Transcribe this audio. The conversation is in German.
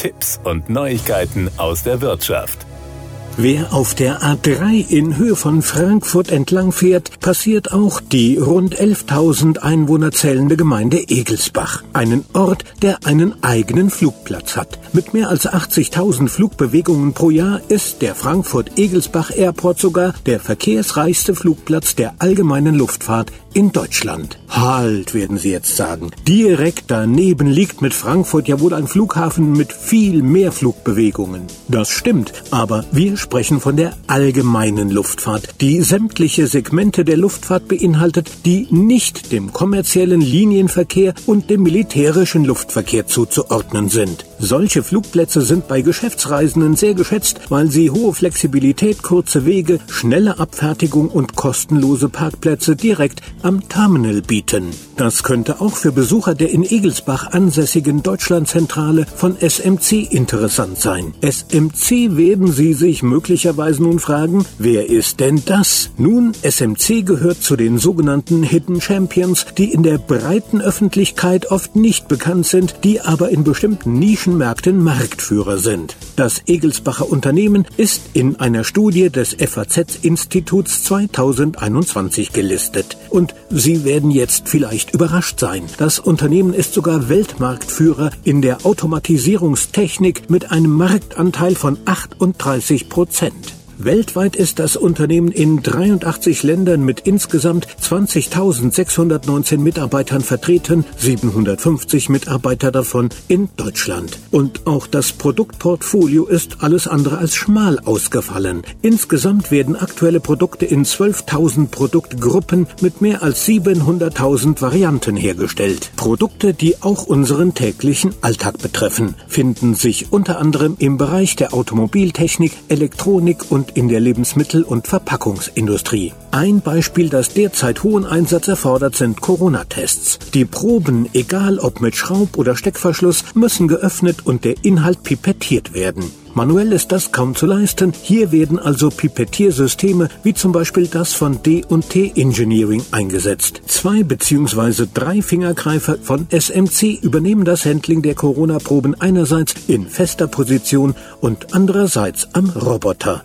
Tipps und Neuigkeiten aus der Wirtschaft. Wer auf der A3 in Höhe von Frankfurt entlang fährt, passiert auch die rund 11.000 Einwohner zählende Gemeinde Egelsbach. Einen Ort, der einen eigenen Flugplatz hat. Mit mehr als 80.000 Flugbewegungen pro Jahr ist der Frankfurt-Egelsbach Airport sogar der verkehrsreichste Flugplatz der allgemeinen Luftfahrt in Deutschland. Halt, werden Sie jetzt sagen. Direkt daneben liegt mit Frankfurt ja wohl ein Flughafen mit viel mehr Flugbewegungen. Das stimmt, aber wir sprechen von der allgemeinen Luftfahrt, die sämtliche Segmente der Luftfahrt beinhaltet, die nicht dem kommerziellen Linienverkehr und dem militärischen Luftverkehr zuzuordnen sind. Solche Flugplätze sind bei Geschäftsreisenden sehr geschätzt, weil sie hohe Flexibilität, kurze Wege, schnelle Abfertigung und kostenlose Parkplätze direkt am Terminal bieten. Das könnte auch für Besucher der in Egelsbach ansässigen Deutschlandzentrale von SMC interessant sein. SMC werden Sie sich möglicherweise nun fragen, wer ist denn das? Nun, SMC gehört zu den sogenannten Hidden Champions, die in der breiten Öffentlichkeit oft nicht bekannt sind, die aber in bestimmten Nischenmärkten Marktführer sind. Das Egelsbacher Unternehmen ist in einer Studie des FAZ-Instituts 2021 gelistet. Und Sie werden jetzt vielleicht überrascht sein. Das Unternehmen ist sogar Weltmarktführer in der Automatisierungstechnik mit einem Marktanteil von 38 Prozent. Weltweit ist das Unternehmen in 83 Ländern mit insgesamt 20.619 Mitarbeitern vertreten, 750 Mitarbeiter davon in Deutschland. Und auch das Produktportfolio ist alles andere als schmal ausgefallen. Insgesamt werden aktuelle Produkte in 12.000 Produktgruppen mit mehr als 700.000 Varianten hergestellt. Produkte, die auch unseren täglichen Alltag betreffen, finden sich unter anderem im Bereich der Automobiltechnik, Elektronik und in der Lebensmittel- und Verpackungsindustrie. Ein Beispiel, das derzeit hohen Einsatz erfordert, sind Corona-Tests. Die Proben, egal ob mit Schraub- oder Steckverschluss, müssen geöffnet und der Inhalt pipettiert werden. Manuell ist das kaum zu leisten. Hier werden also Pipettiersysteme wie zum Beispiel das von D&T Engineering eingesetzt. Zwei bzw. drei Fingergreifer von SMC übernehmen das Handling der Corona-Proben einerseits in fester Position und andererseits am Roboter.